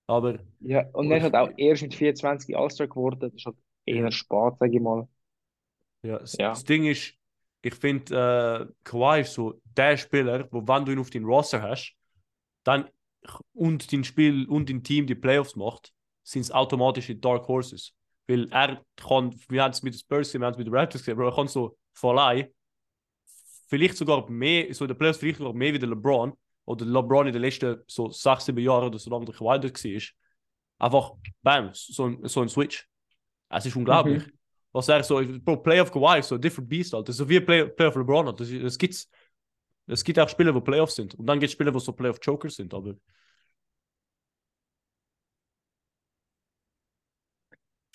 Aber Ja, und er hat auch erst mit 24 All-Star geworden. Das ist halt eher spät, sag ich mal. ja, das, Ja. das Ding ist, ich finde, äh, Kawhi ist so der Spieler, wo wenn du ihn auf den Roster hast, dann und dein Spiel und dein Team die Playoffs macht, sind es automatisch die Dark Horses. Weil er kann, wir haben es mit den Spurs wir haben es mit den Raptors gesehen, aber er kann so vollei, vielleicht sogar mehr, so in den Playoffs vielleicht sogar mehr wie der LeBron, oder LeBron in den letzten so sechs, sieben Jahren oder so lange der Kawhi dort war. Einfach, bam, so ein, so ein Switch. Es ist unglaublich. Was er so, Bro, Playoff Kawhi so ein different beast, Alter. So wie Play, Playoff LeBron. Das, das gibt's. Es gibt auch Spiele, wo Playoffs sind. Und dann gibt es Spiele, wo so Playoff Jokers sind, aber. Ist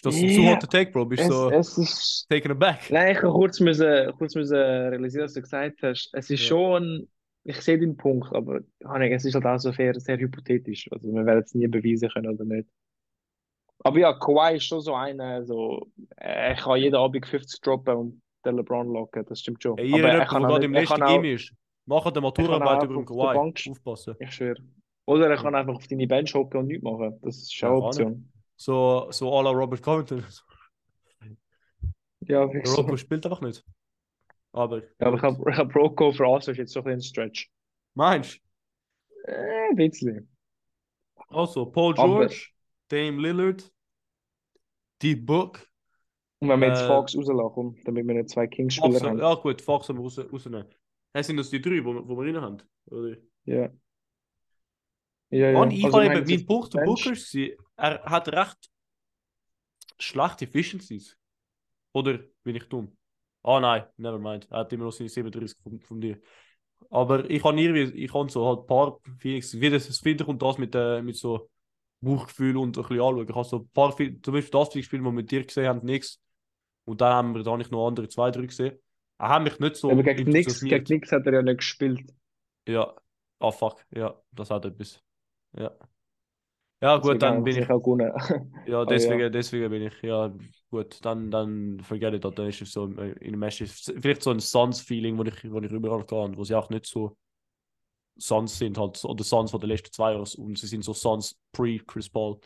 das ein zu Ja, hotter Take, Bro? Bist du so es ist. taken aback? Nein, ich kurz, müssen, kurz müssen realisieren, was du gesagt hast. Es ist Ja. schon. Ich sehe den Punkt, aber es ist halt auch so sehr, sehr hypothetisch. Also, wir werden es nie beweisen können oder nicht. Aber ja, Kawhi ist schon so einer, so, er kann jeden Abend 50 droppen und den LeBron locken, das stimmt schon. Ey, aber er kann nicht, er kann auch, ist, macht eine kann Maturarbeit auch über den Bank Kawhi. Aufpassen. ich schwöre. Oder er kann einfach auf deine Bench hocken und nichts machen. Das ist schon Ja, eine Option. So, so à la Robert Covington. Ja, wirklich so. Rocco spielt einfach nicht. Aber. Ja, aber ich habe hab Rocco für All-Star jetzt so ein bisschen Stretch. Meinst Äh, ein bisschen. du? Also, Paul Aber- George, Dame Lillard, die Book. Und wenn wir jetzt Äh, Fox rauslassen, komm, damit wir nicht zwei Kings-Spieler Fox, haben. ja gut, Fox haben wir raus, rausnehmen. Hey, sind das die drei, wo, wir- wo wir rein haben? Oder? Ja. Ja, ja. Und ich Also, habe eben, mein Punkt Booker er hat recht schlechte Efficiencies. Oder bin ich dumm? Ah nein, never mind. Er hat immer noch seine 37 von, von dir. Aber ich habe irgendwie, ich habe so halt ein paar Feelings, wie das finde und das mit, äh, mit so Bauchgefühl und ein bisschen anschauen. Ich habe so ein paar, zum Beispiel das Spiel, das wir mit dir gesehen haben, nichts. Und dann haben wir da nicht noch andere zwei, drei gesehen. Er hat mich nicht so Aber gegen enthusiasmiert. gegen nix hat er ja nicht gespielt. Ja. Ah, fuck. Ja, das hat etwas. Ja. Ja, Deswegen gut, dann haben bin ich. auch gewonnen. Ja, deswegen, ja. deswegen bin ich. Ja, gut, dann, dann vergesse ich das. Dann ist es so äh, in dem Match. Vielleicht so ein Suns-Feeling, wo ich, wo ich überall kann, wo sie auch nicht so Suns sind, halt, oder Suns von den letzten zwei Jahren. Und sie sind so Suns pre-Chris Paul.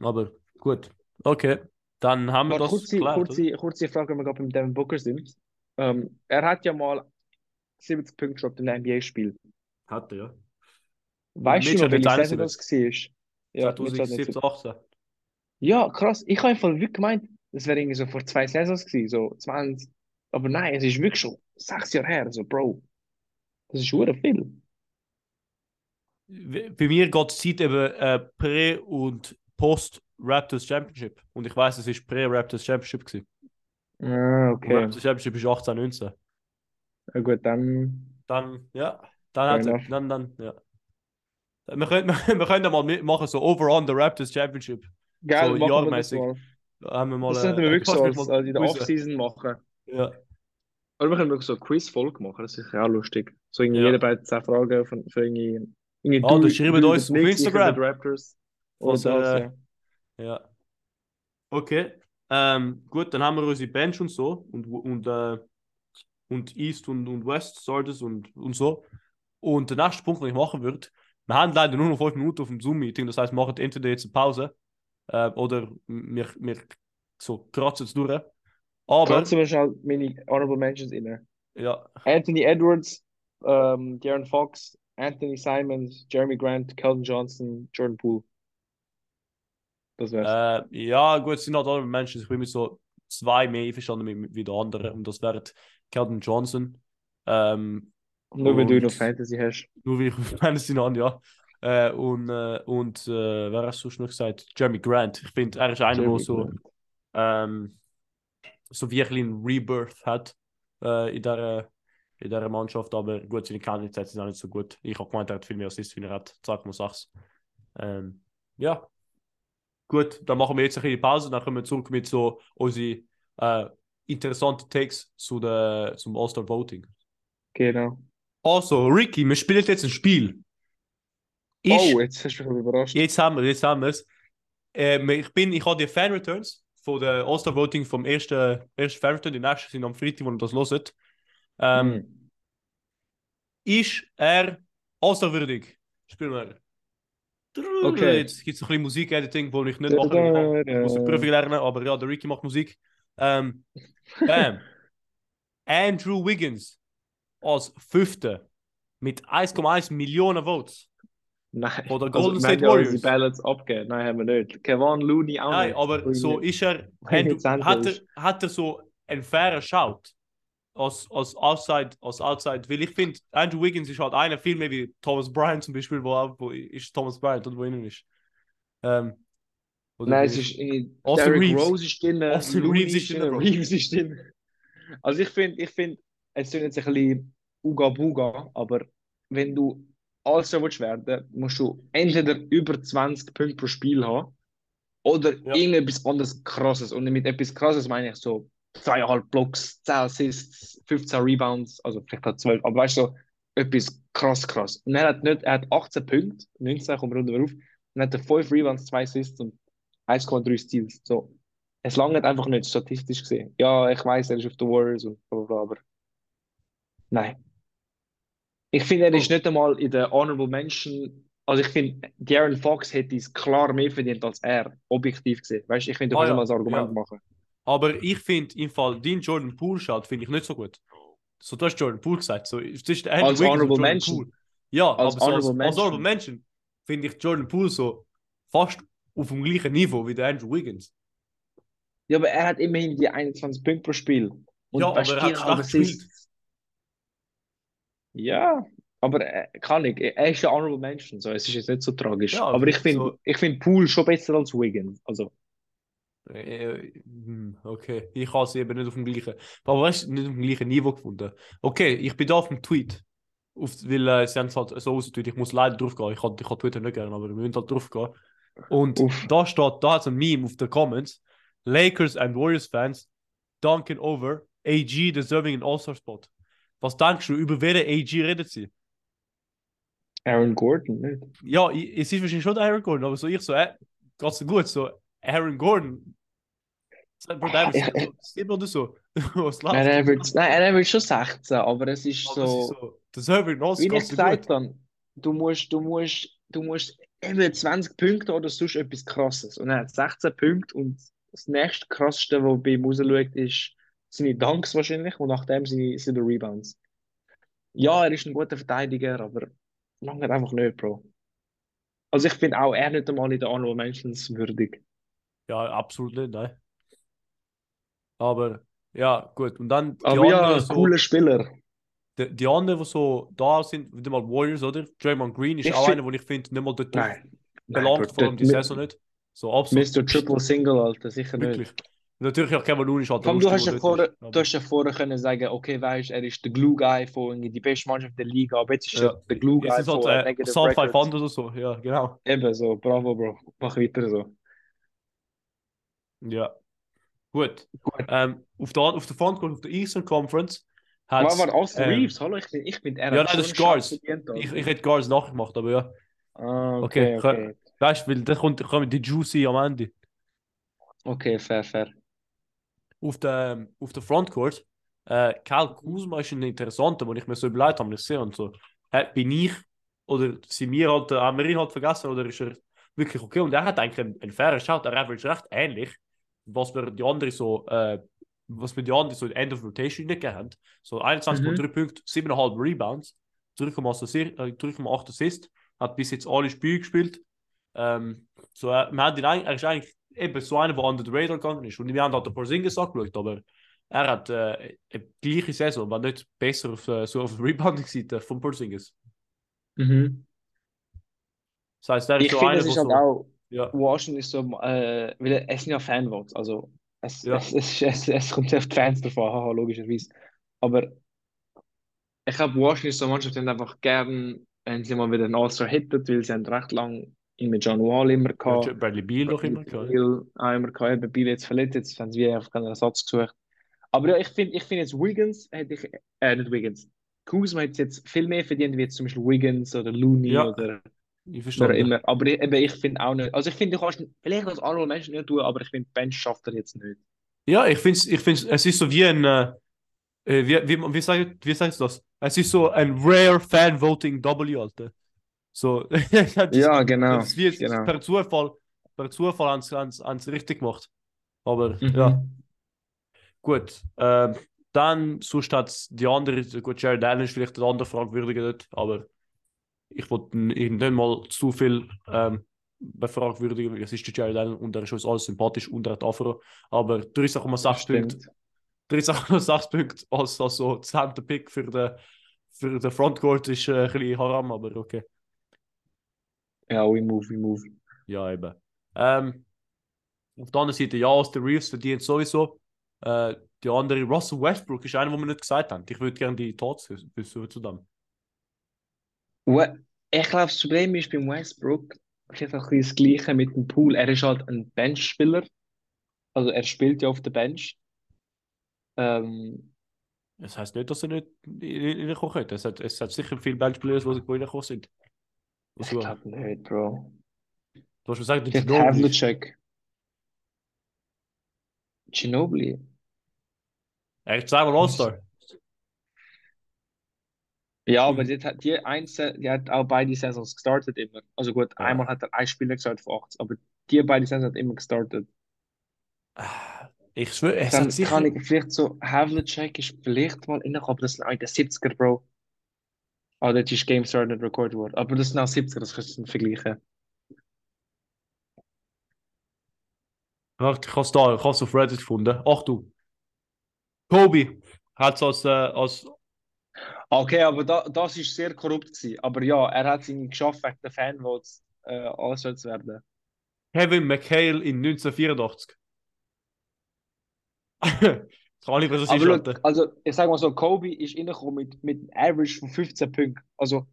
Aber gut. Okay. Dann haben wir das kurze, geklärt, kurze, kurze Frage, wenn wir gerade beim Devin Booker sind. Ähm, er hat ja mal 70 Punkte gedroppt in einem NBA-Spiel. Hat er, ja. Weißt du noch, welche Saison das war? Ja, Mitch hat nicht 2017, 18. Ja, krass. Ich habe einfach wirklich gemeint, das wäre irgendwie so vor zwei Saisons gewesen, so 20. Aber nein, es ist wirklich schon sechs Jahre her, so Bro. Das ist schon viel. Bei mir geht die Zeit eben äh, Prä- und Post-Raptors Championship. Und ich weiß, es ist Prä-Raptors Championship. Gewesen. Ah, Und okay. Raptors Championship ist 18, 19. Ja, gut, dann. Dann, ja, dann hat er, dann, dann, ja. Wir können, wir können mal mitmachen, so Overall the Raptors Championship. Geil, So das jahrmäßig. mal. Da haben wir mal. Das äh, sollten wir wirklich so als, als in der. Off-Season machen. Ja, Oder wir können wirklich so eine Quiz-Folge machen, das ist ja auch lustig. So irgendwie Ja. jeder bei 10 Fragen von, von irgendwie. irgendwie Ah, du- schreibt du uns auf Instagram. Raptors. Das, äh, ja. ja. Okay. Ähm, gut, dann haben wir unsere Bench und so. Und, und, äh, und East und, und West Starters und, und so. Und der nächste Punkt, den ich machen würde, wir haben leider nur noch 5 Minuten auf dem Zoom-Meeting. Das heißt, wir machen entweder jetzt eine Pause äh, oder wir, wir so kratzen es durch. Aber, Kratzen wir schnell meine Honorable Mentions rein. ja, Anthony Edwards, ähm, Darren Fox, Anthony Simons, Jeremy Grant, Calvin Johnson, Jordan Poole. Das wär's. Äh, ja, gut, es sind halt alle Menschen. Ich bin mit so zwei mehr einverstanden wie der andere. Und das wäre Calvin Johnson. Ähm, Nur wenn du auf Fantasy hast. nur wie ich Fantasy an, ja. Äh, und äh, und äh, wer hast du schon noch gesagt? Jeremy Grant. Ich finde, er ist einer, der so, ähm, so wirklich einen Rebirth hat äh, in dieser in dieser Mannschaft. Aber gut, seine Kernzeit sind auch nicht so gut. Ich habe gemeint, er hat viel mehr Assists, wie er hat. 2,6. Ähm, ja. Gut, dann machen wir jetzt eine Pause, dann kommen wir zurück mit so unsere äh, interessanten Takes zu der, zum All-Star Voting. Genau. Also, Ricky, wir spielen jetzt ein Spiel. Ich, Oh, jetzt hast du mich überrascht. Jetzt haben wir jetzt haben wir es. Ähm, ich bin, ich habe die Fan Returns von der All-Star Voting vom ersten, ersten Fan Return. Die nächsten sind am Freitag, wo ihr das hört. Ähm, Hm. Ist er All-Star würdig? Spielen wir. Okay. Jetzt gibt es ein bisschen Musik-Editing, wo ich nicht machen kann. Ich muss eine Prüfung lernen, aber ja, der Ricky macht Musik. Ähm, bam. Andrew Wiggins als Fünfter mit 1,1 Millionen Votes. Nein. Oder Also, Golden wir State unsere Warriors. Ballots abgegeben. Nein, haben wir nicht. Kevin Looney auch Nein, nicht. aber so ist er. Andrew, hat, er hat er so einen fairen Shout als, als Outside, als Outside? Weil ich finde, Andrew Wiggins ist halt einer viel mehr wie Thomas Bryant zum Beispiel, wo, auch- wo ist Thomas Bryant oder wo innen ist. Ähm, Nein, es ist irgendwie Austin Derrick Reeves. Rose ist drin, Austin Reeves ist drin. Reeves ist drin. Also ich finde, ich finde, es sind jetzt ein bisschen Uga Buga, aber wenn du All-Star willst werden, musst du entweder über 20 Punkte pro Spiel haben oder Ja. irgendetwas anderes krasses. Und mit etwas krasses meine ich so zweieinhalb Blocks, 10 Assists, 15 Rebounds, also vielleicht hat 12, aber weißt du, so etwas krass, krass. Und er hat nicht, er hat 18 Punkte, 19, kommen wir runter auf, und hat 5 Rebounds, 2 Assists und 1,3 Steals. So. Es langt einfach nicht, statistisch gesehen. Ja, ich weiß, er ist auf den Warriors und bla bla aber nein. Ich finde, er ist nicht einmal in der Honorable Mention. Also ich finde, Darren Fox hätte es klar mehr verdient als er, objektiv gesehen. Weißt du, ich finde, du Ah, kannst ja, mal ein Argument ja. machen. Aber ich finde im Fall, dein Jordan Poole schaut, finde ich nicht so gut. So, du hast Jordan Poole gesagt. So, es ist Andrew Als Honorable Mention. Ja, Als aber so als, Honorable als Honorable Mention. Finde ich Jordan Poole so fast auf dem gleichen Niveau wie der Andrew Wiggins. Ja, aber er hat immerhin die 21 Punkte pro Spiel. Und Ja, aber er hat. Assists. Ja, Aber äh, kann ich, er ist ja Honorable Mention, so, es ist jetzt nicht so tragisch. Ja, aber ich finde so- ich find Poole schon besser als Wiggins. Also, Okay, ich habe sie eben nicht auf dem gleichen, aber weißt du, nicht auf dem gleichen Niveau gefunden. Okay, ich bin da auf dem Tweet, auf, weil äh, sie haben es halt so ausgetweet, ich muss leider drauf gehen, ich habe ich hab Twitter nicht gerne, aber wir müssen halt drauf gehen. Und Uff. da steht, da hat es ein Meme auf den Comments, Lakers and Warriors Fans dunking over, AG deserving an All-Star-Spot. Was denkst du, über welchen AG redet sie? Aaron Gordon, nicht? Ja, es ist wahrscheinlich schon Aaron Gordon, aber so ich so, äh, ganz gut, so Aaron Gordon. Bro, der Ich- so sieben oder so. Was läuft? Nein, er wird, nein, er wird schon 16, aber es ist Aber es ist so, so, der Server in Ost wie ich gesagt habe, du musst, du musst, du musst eben 20 Punkte oder sonst etwas krasses. Und er hat 16 Punkte und das nächste krasseste, was bei ihm rausschaut, ist seine Dunks wahrscheinlich und nachdem seine, seine Rebounds. Ja, er ist ein guter Verteidiger, aber lange einfach nicht, Bro. Also ich finde auch er nicht einmal in der Honorable Mentions würdig. Ja, absolut nicht, nein. Aber ja, gut. Und dann die Aber ja, so, cooler Spieler. die, die anderen, die so da sind, wieder mal Warriors, oder? Draymond Green ist Ich auch einer, wo ich finde, nicht mal dort Nein. Nein, belangt, Bro, vor allem die Saison nicht. So absolut. Mr. Triple Single, Alter, sicher nicht. Wirklich. Natürlich auch Kevin Looney halt allem, du hast ja vorher, du hast ja vorher können sagen, okay, weißt, er ist der Glue Guy von die beste Mannschaft der Liga, aber jetzt ist Ja. er der Glue Guy Es ist von halt äh, Sub Records. 500 oder so, ja, genau. Eben so, bravo, Bro, mach weiter so. Ja. Gut. Gut. Ähm, auf der, auf der Frontcourt, auf der Eastern Conference hat Aber war Austin ähm, Reeves, hallo, ich bin, ich bin er Ja, nein, das ist Alter. ich, ich hätte Guards nachgemacht, aber ja. Ah, Okay, okay, okay. Weißt du, weil da kommt, kommen die Juicy am Ende. Okay, fair, fair. Auf der, auf der Frontcourt, äh, Kyle Kuzma ist ein interessanter, wo ich mir so überlegt habe, ich sehe und so. Äh, bin ich, oder sind wir halt, äh, haben wir ihn halt vergessen, oder ist er wirklich okay? Und er hat eigentlich einen, einen fairen Shot, er average recht ähnlich, was wir die anderen so, äh, was wir die anderen so End of Rotation nicht haben. So 21,3 Punkte, 7,5 Rebounds, 3,8 Assist, äh, 3,8 Assist, hat bis jetzt alle Spiele gespielt. Ähm, so, äh, wir haben ihn eigentlich, er ist eigentlich eben so einer, der under the radar gegangen ist. Und wir haben halt ein paar Singles angeschaut, aber er hat äh, eine gleiche Saison, war nicht besser auf, so auf der Rebounding-Seite von Porzingis. Mhm. Das heißt, er ist Ich so finde, einer, der halt so, auch, ja, Washington ist so, äh, weil es sind ja Fanvotes, also es, Ja. es, es, es, es kommt auf die Fans davon, haha, logischerweise. Aber ich glaube, Washington ist so eine Mannschaft, die einfach gern, wenn sie mal wieder einen All-Star hittet, weil sie haben recht lang ihn mit John Wall immer ja, gehabt. Bradley Beal noch immer gehabt. Beal auch immer gehabt, eben Beal jetzt verletzt, jetzt haben sie einfach keinen Ersatz gesucht. Aber ja, ich finde ich find jetzt Wiggins, hätte ich, äh, nicht Wiggins, Kuzma hätte jetzt viel mehr verdient, wie jetzt zum Beispiel Wiggins oder Looney Ja. oder Ich verstehe. immer. Aber ich, eben, ich finde auch nicht. Also ich finde, du kannst vielleicht als Honorable Mention nicht tun, aber ich finde, Bench schafft er jetzt nicht. Ja, ich finde ich find's, es ist so wie ein, äh, äh, wie, wie, wie, sagt, wie sagst du das? Es ist so ein rare Fan-Voting W, Alter. So, das, Ja, genau. das wie jetzt genau. per Zufall, per Zufall sie, haben sie richtig gemacht. Aber Mhm. ja, gut. Ähm, dann, sonst hat die andere, gut, Jared Allen ist vielleicht eine andere Fragwürdige dort, aber ich wollte ihn nicht mal zu viel ähm, befragwürdigen, weil es ist der Jared Allen und er ist uns alles sympathisch und er hat Afro, aber 13,6 Punkte Stimmt. 13,6 Punkte als, als so 10. Pick für den, für den Frontcourt ist äh, ein bisschen haram, aber okay. Ja, we move, we move. Ja, eben. Ähm, auf der anderen Seite, ja, Austin Reeves verdient sowieso. Äh, die andere, Russell Westbrook, ist einer, den wir nicht gesagt haben. Ich würde gerne die Thoughts wissen zu dem. We- Ich glaube, das Problem ist beim Westbrook, vielleicht auch ein bisschen das Gleiche mit dem Pool. Er ist halt ein Benchspieler. Also er spielt ja auf der Bench. Ähm, Das heißt nicht, dass er nicht reinkommen könnte. Es hat, es hat sicher viele Benchplayers, die reingekommen sind. ich Also, glaube nicht, Bro. du hast gesagt, der Vielleicht Ginobili. Havlicek. Ginobili. Er ist zweimal All-Star. Ja, aber Mhm. die, hat- die, eins, die hat auch beide Saisons gestartet immer. Also gut, Ja. einmal hat er ein Spieler gesagt von 80, aber die beide Saisons hat immer gestartet. Ich schwöre, es Dann hat sicher. kann ich vielleicht so, Havlicek ist vielleicht mal reingekommen, aber das sind die 70er, Bro. Ah, das ist Game Start nicht recorded worden. Aber das sind auch 70er, das kannst du nicht vergleichen. Warte, ich habe es da, ich habe es auf Reddit gefunden. Achtung. Kobe hat es als, äh, als Okay, aber da, das ist sehr korrupt gewesen. Aber ja, er hat es irgendwie geschafft, wegen der Fanvotes äh, angestellt zu werden. Kevin McHale in 1984. Kann ich das Aber look, also ich sag mal so, Kobe ist reingekommen mit, mit einem Average von 15 Punkten. Also,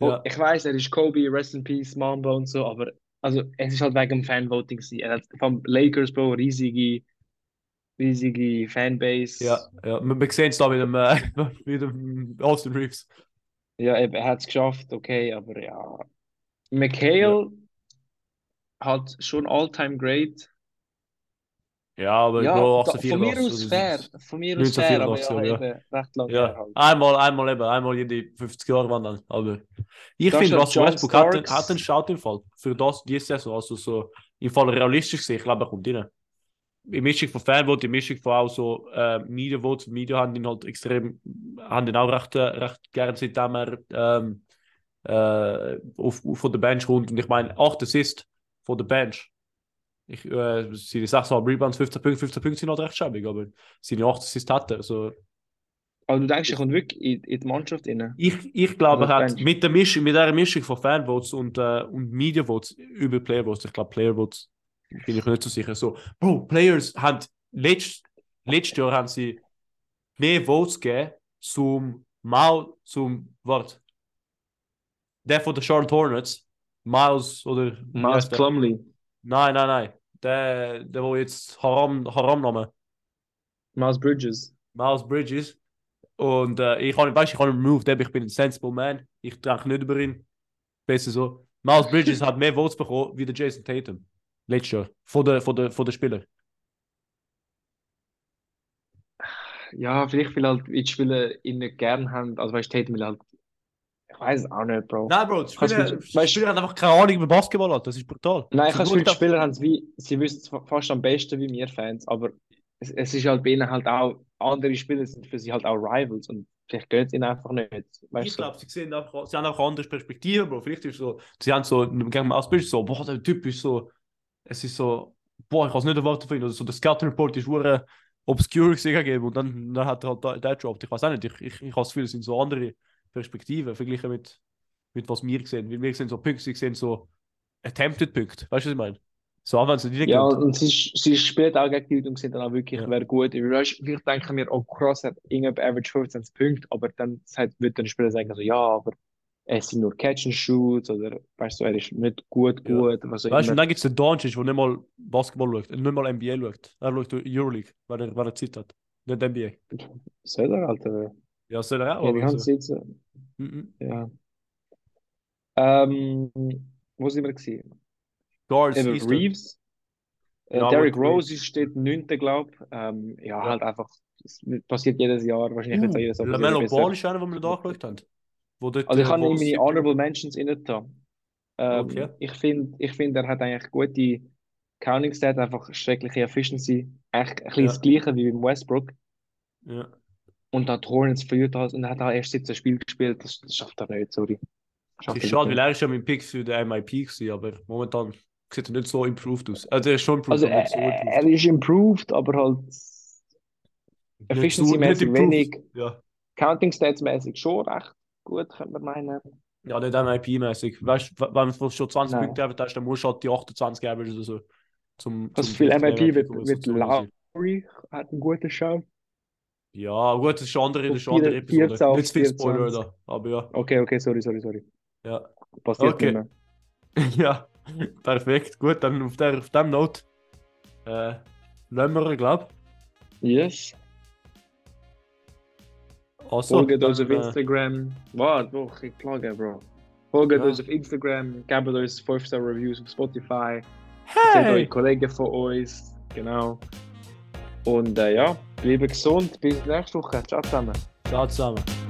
Ja. ich weiß, er ist Kobe, Rest in Peace, Mamba und so, aber also, es ist halt wegen dem Fanvoting gewesen. Er hat vom Lakers, Bro, riesige, riesige Fanbase. Ja, ja. Wir, wir sehen es da mit dem, äh, mit dem Austin Reeves. Ja, eben, er hat es geschafft, okay, aber ja. McHale hat schon All-Time Great. Ja, aber Ja, Bro, da, von mir 1884, aus fair. Von mir aus fair, aber 1984, ja, ja. eben, recht lang Ja, halt. einmal, einmal eben, einmal jede 50 Jahre waren dann. Aber ich finde, Russell Westbrook hat, hat einen Shout im Fall für das, diese Saison. Also so im Fall realistisch gesehen, ich glaube, er kommt rein. Die Mischung von Fanvote, die Mischung von auch so äh, Media Votes. Media haben ihn halt extrem, haben ihn auch recht, äh, recht gern, seitdem er ähm, äh, auf, auf, von der Bench kommt. Und ich meine, 8 Assists von der Bench. Ich, äh, seine 6,5 Rebounds, 15 Punkte, 15 Punkte sind halt recht schäbig, aber seine 8 Assists hat er. Also, Aber du denkst, er kommt wirklich in, in die Mannschaft rein? Ich, ich glaube, er hat mit der Mischung, mit der Mischung von Fanvotes und, äh, und Media Votes über Player Votes, ich glaube, Player Votes bin ich nicht so sicher. So, Bro, Players haben letzt, letztes Jahr haben sie mehr Votes gegeben zum Mal, zum Wort. Der von den Charlotte Hornets, Miles oder Miles? Plumley. Nein, nein, nein. Der, der wo jetzt Haram, Haram Name. Miles Bridges. Miles Bridges. Und äh, ich kann, weißt, ich ihn removed, eben, ich bin ein sensible man. Ich denke nicht über ihn. Besser so. Miles Bridges hat mehr Votes bekommen wie der Jason Tatum. Letztes Jahr. Von den von der, von der Spielern. Ja, vielleicht weil halt die Spieler ihn nicht gern haben. Also weißt du, Tatum will halt. Ich weiß es auch nicht, Bro. Nein, Bro, die Spieler, die weißt- Spieler haben einfach keine Ahnung über Basketball. Alter. Das ist brutal. Nein, ich habe das Gefühl, die Spieler haben es wie, sie wissen es fa- fast am besten wie wir Fans, aber es, es ist halt bei ihnen halt auch, andere Spieler sind für sie halt auch Rivals und vielleicht geht es ihnen einfach nicht. Weißt Ich glaube, sie, sehen einfach, sie haben einfach andere Perspektiven, Bro. Vielleicht ist so, sie haben so, gegen Ausbild so, boah, der Typ ist so, es ist so, boah, ich kann es nicht erwarten von ihm. Oder so, der Scouting Report ist hure obscure gegeben und dann, dann hat er halt da- der gedroppt. Ich weiß auch nicht, ich, ich, ich habe das Gefühl, es sind so andere Perspektiven verglichen mit, mit was wir sehen. Weil wir sehen so Punkte, sie sehen so attempted Punkte. Weißt du, was ich meine? So, auch wenn sie nicht Ja, und sie, sie spielen auch gegen die Leute und sind dann auch wirklich, Ja. wer gut. Weißt, vielleicht denken wir, oh krass, hat irgendwie Average 15 Punkte, aber dann wird der Spieler sagen, so, ja, aber es sind nur Catch and Shoots oder weißt du, er ist nicht gut, Ja. gut, was auch Weißt du, und dann gibt es den Doncic, der nicht mal Basketball schaut, nicht mal NBA schaut. Er schaut Euroleague, weil er, weil er Zeit hat. Nicht NBA. Soll er, Alter? Ja, soll er auch. Ja, die haben so. sitzen. Mhm. Ja. Ähm, wo sind wir gewesen? Guards, Eben Eastern. Reeves. Äh, Ja, Derrick Rose ist- steht 9. glaube ich. Ähm, ja, Ja. halt einfach, es passiert jedes Jahr. Wahrscheinlich wird es auch jedes Jahr Lamello. Ball ist einer, den wir nicht angeschaut haben. Wo dort, Also ich äh, habe sie- meine Honorable Mentions da. Ähm, Okay. Ich finde, ich find, er hat eigentlich gute Counting Stats, einfach schreckliche Efficiency. Echt ein bisschen Ja. das Gleiche wie beim Westbrook. Ja. Und hat Hornets verliert halt und er hat auch erst 17 Spiele gespielt. Das, das schafft er nicht, sorry. Schafft ist er schade, weil er ist ja mein Pick für den MIP gewesen, aber momentan sieht er nicht so improved aus. Also er ist schon improved, Also aber er, nicht so er improved. ist improved, aber halt efficiency-mäßig wenig. Ja. Counting Stats-mäßig schon recht gut, könnte man meinen. ja, nicht MIP-mäßig. Weißt du, wenn du schon 20 Nein. Punkte haben hast, dann musst du halt die 28 Average oder so. Zum, Gefühl, 50 MIP wird, wird. Lowry hat einen guten Show. Ja, gut, das ist eine andere, das ist andere Episode. 14 auf Nicht zu viel Spoiler 24. da, aber ja. Okay, okay, sorry, sorry, sorry. Ja, Passiert Okay. ja. perfekt. Gut, dann auf, der, auf dem Note äh, lassen wir, glaube Yes. Also, Folgt uns auf äh, Instagram. Warte, doch, ich plugge, Bro. Folgt Ja. uns auf Instagram, gebt uns 5-Star-Reviews auf Spotify. Erzählt eure Hey! Kollegen von uns. Genau. Und äh, ja, bleibt gesund. Bis nächste Woche. Ciao zusammen. Ciao zusammen.